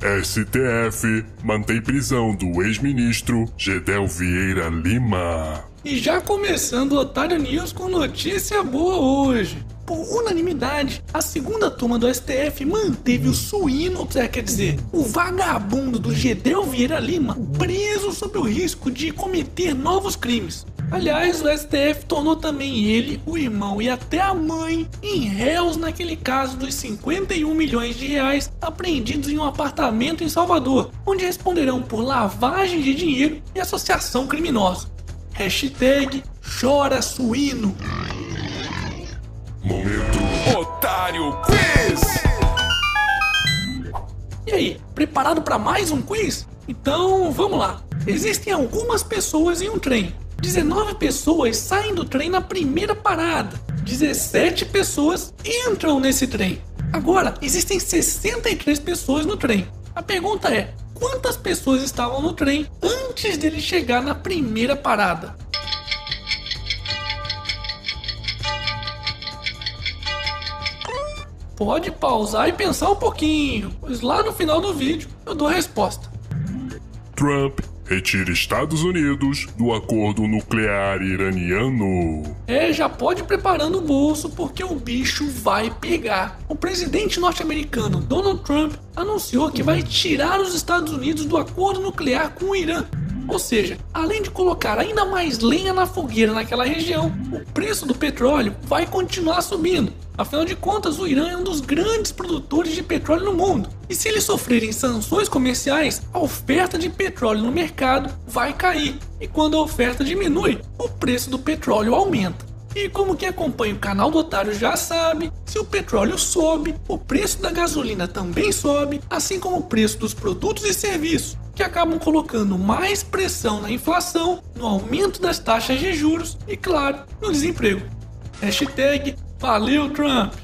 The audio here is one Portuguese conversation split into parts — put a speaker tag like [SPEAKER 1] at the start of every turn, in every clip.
[SPEAKER 1] STF mantém prisão do ex-ministro Gedel Vieira Lima.
[SPEAKER 2] E já começando o Otário News com notícia boa hoje. Por unanimidade, a segunda turma do STF manteve o suíno, quer dizer, o vagabundo do Gedel Vieira Lima preso sob o risco de cometer novos crimes. Aliás, o STF tornou também ele, o irmão e até a mãe em réus naquele caso dos 51 milhões de reais apreendidos em um apartamento em Salvador, onde responderão por lavagem de dinheiro e associação criminosa. Hashtag chora suíno.
[SPEAKER 1] Momento
[SPEAKER 3] Otário Quiz!
[SPEAKER 2] E aí, preparado para mais um quiz? Então vamos lá. Existem algumas pessoas em um trem. 19 pessoas saem do trem na primeira parada. 17 pessoas entram nesse trem. Agora, existem 63 pessoas no trem. A pergunta é: quantas pessoas estavam no trem antes dele chegar na primeira parada? Pode pausar e pensar um pouquinho, pois lá no final do vídeo eu dou a resposta.
[SPEAKER 1] Trump retira Estados Unidos do acordo nuclear iraniano.
[SPEAKER 2] É, já pode ir preparando o bolso porque o bicho vai pegar. O presidente norte-americano Donald Trump anunciou que vai tirar os Estados Unidos do acordo nuclear com o Irã. Ou seja, além de colocar ainda mais lenha na fogueira naquela região, o preço do petróleo vai continuar subindo. Afinal de contas, o Irã é um dos grandes produtores de petróleo no mundo. E se eles sofrerem sanções comerciais, a oferta de petróleo no mercado vai cair. E quando a oferta diminui, o preço do petróleo aumenta. E como quem acompanha o canal do Otário já sabe, se o petróleo sobe, o preço da gasolina também sobe, assim como o preço dos produtos e serviços que acabam colocando mais pressão na inflação, no aumento das taxas de juros e, claro, no desemprego. Hashtag Valeu Trump!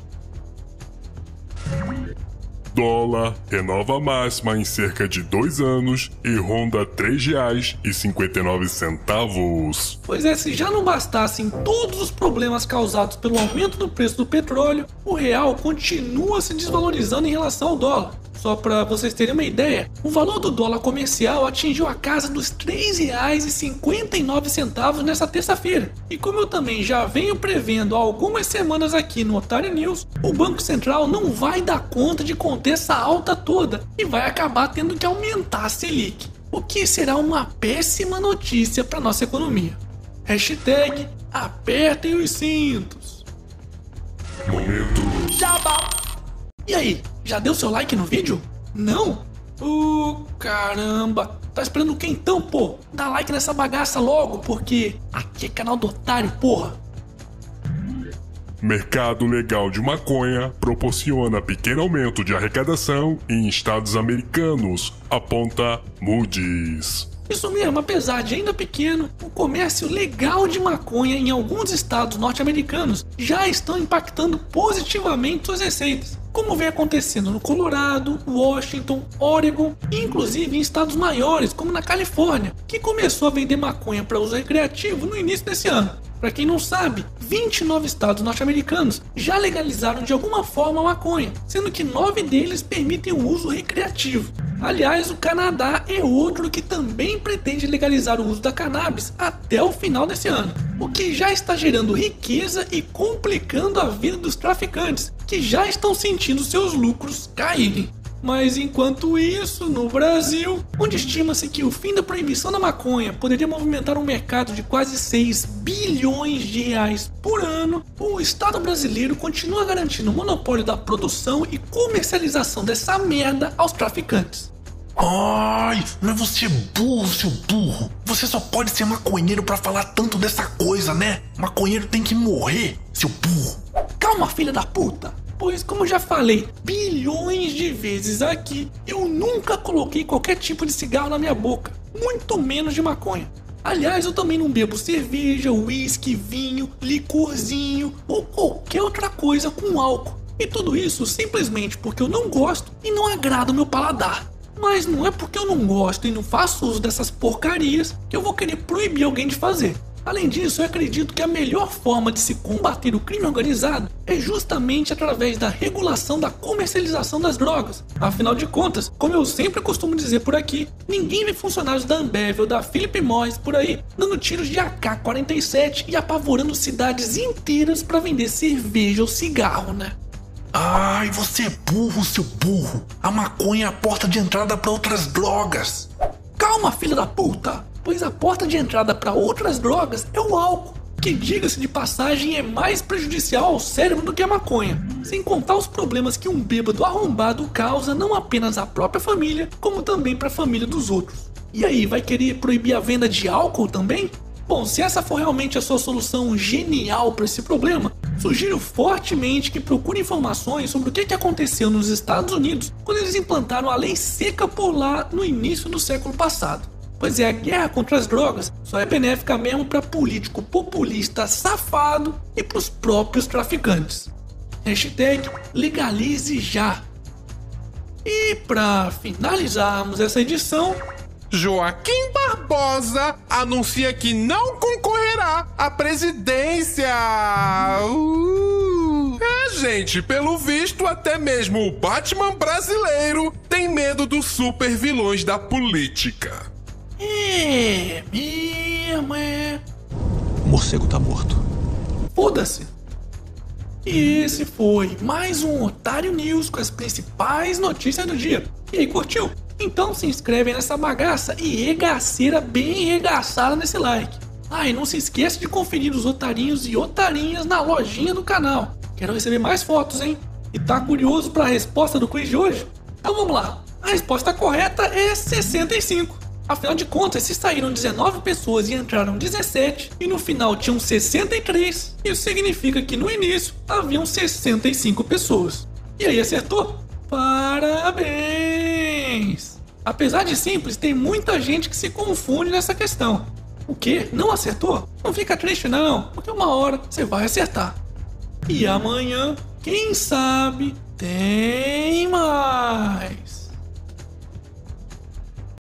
[SPEAKER 1] Dólar renova máxima em cerca de dois anos e ronda R$ 3,59.
[SPEAKER 2] Pois é, se já não bastassem todos os problemas causados pelo aumento do preço do petróleo, o real continua se desvalorizando em relação ao dólar. Só para vocês terem uma ideia, o valor do dólar comercial atingiu a casa dos R$ 3,59 nessa terça-feira. E como eu também já venho prevendo há algumas semanas aqui no Otário News, o Banco Central não vai dar conta de conter essa alta toda e vai acabar tendo que aumentar a Selic, o que será uma péssima notícia para nossa economia. Hashtag apertem os cintos.
[SPEAKER 1] Momento
[SPEAKER 2] E aí, já deu seu like no vídeo? Não? Uh, caramba! Tá esperando o que então, pô? Dá like nessa bagaça logo, porque aqui é canal do otário, porra!
[SPEAKER 1] Mercado legal de maconha proporciona pequeno aumento de arrecadação em estados americanos, aponta Moody's.
[SPEAKER 2] Isso mesmo, apesar de ainda pequeno, o comércio legal de maconha em alguns estados norte-americanos já estão impactando positivamente suas receitas, como vem acontecendo no Colorado, Washington, Oregon inclusive em estados maiores, como na Califórnia, que começou a vender maconha para uso recreativo no início desse ano. Para quem não sabe, 29 estados norte-americanos já legalizaram de alguma forma a maconha, sendo que nove deles permitem o uso recreativo. Aliás, o Canadá é outro que também pretende legalizar o uso da cannabis até o final desse ano, o que já está gerando riqueza e complicando a vida dos traficantes, que já estão sentindo seus lucros caírem. Mas enquanto isso, no Brasil, onde estima-se que o fim da proibição da maconha poderia movimentar um mercado de quase 6 bilhões de reais por ano, o Estado brasileiro continua garantindo o monopólio da produção e comercialização dessa merda aos traficantes.
[SPEAKER 3] Ai, mas você é burro, seu burro. Você só pode ser maconheiro pra falar tanto dessa coisa, né? Maconheiro tem que morrer, seu burro.
[SPEAKER 2] Calma, filha da puta! Pois, como já falei bilhões de vezes aqui, eu nunca coloquei qualquer tipo de cigarro na minha boca, muito menos de maconha. Aliás, eu também não bebo cerveja, uísque, vinho, licorzinho ou qualquer outra coisa com álcool. E tudo isso simplesmente porque eu não gosto e não agrada o meu paladar. Mas não é porque eu não gosto e não faço uso dessas porcarias que eu vou querer proibir alguém de fazer. Além disso, eu acredito que a melhor forma de se combater o crime organizado é justamente através da regulação da comercialização das drogas. Afinal de contas, como eu sempre costumo dizer por aqui, ninguém vê funcionários da Ambev ou da Philip Morris por aí dando tiros de AK-47 e apavorando cidades inteiras para vender cerveja ou cigarro, né?
[SPEAKER 3] Ai, você é burro, seu burro. A maconha é a porta de entrada para outras drogas.
[SPEAKER 2] Calma, filha da puta! Pois a porta de entrada para outras drogas é o álcool, que, diga-se de passagem, é mais prejudicial ao cérebro do que a maconha. Sem contar os problemas que um bêbado arrombado causa não apenas à própria família, como também para a família dos outros. E aí, vai querer proibir a venda de álcool também? Bom, se essa for realmente a sua solução genial para esse problema, sugiro fortemente que procure informações sobre o que aconteceu nos Estados Unidos quando eles implantaram a lei seca por lá no início do século passado. Pois é, a guerra contra as drogas só é benéfica mesmo para político populista safado e para os próprios traficantes. Hashtag legalize já. E para finalizarmos essa edição,
[SPEAKER 4] Joaquim Barbosa anuncia que não concorrerá à presidência. Uh. É, gente, pelo visto, até mesmo o Batman brasileiro tem medo dos super vilões da política.
[SPEAKER 2] É mesmo, é.
[SPEAKER 5] O morcego tá morto.
[SPEAKER 2] Foda-se. E esse foi mais um Otário News com as principais notícias do dia. E aí, curtiu? Então se inscreve nessa bagaça e regaceira bem regaçada nesse like. Ah, e não se esqueça de conferir os otarinhos e otarinhas na lojinha do canal. Quero receber mais fotos, hein? E tá curioso para a resposta do quiz de hoje? Então vamos lá. A resposta correta é 65. Afinal de contas, se saíram 19 pessoas e entraram 17, e no final tinham 63, isso significa que no início haviam 65 pessoas. E aí acertou? Parabéns! Apesar de simples, tem muita gente que se confunde nessa questão. O que? Não acertou? Não fica triste não, porque uma hora você vai acertar. E amanhã, quem sabe, tem mais.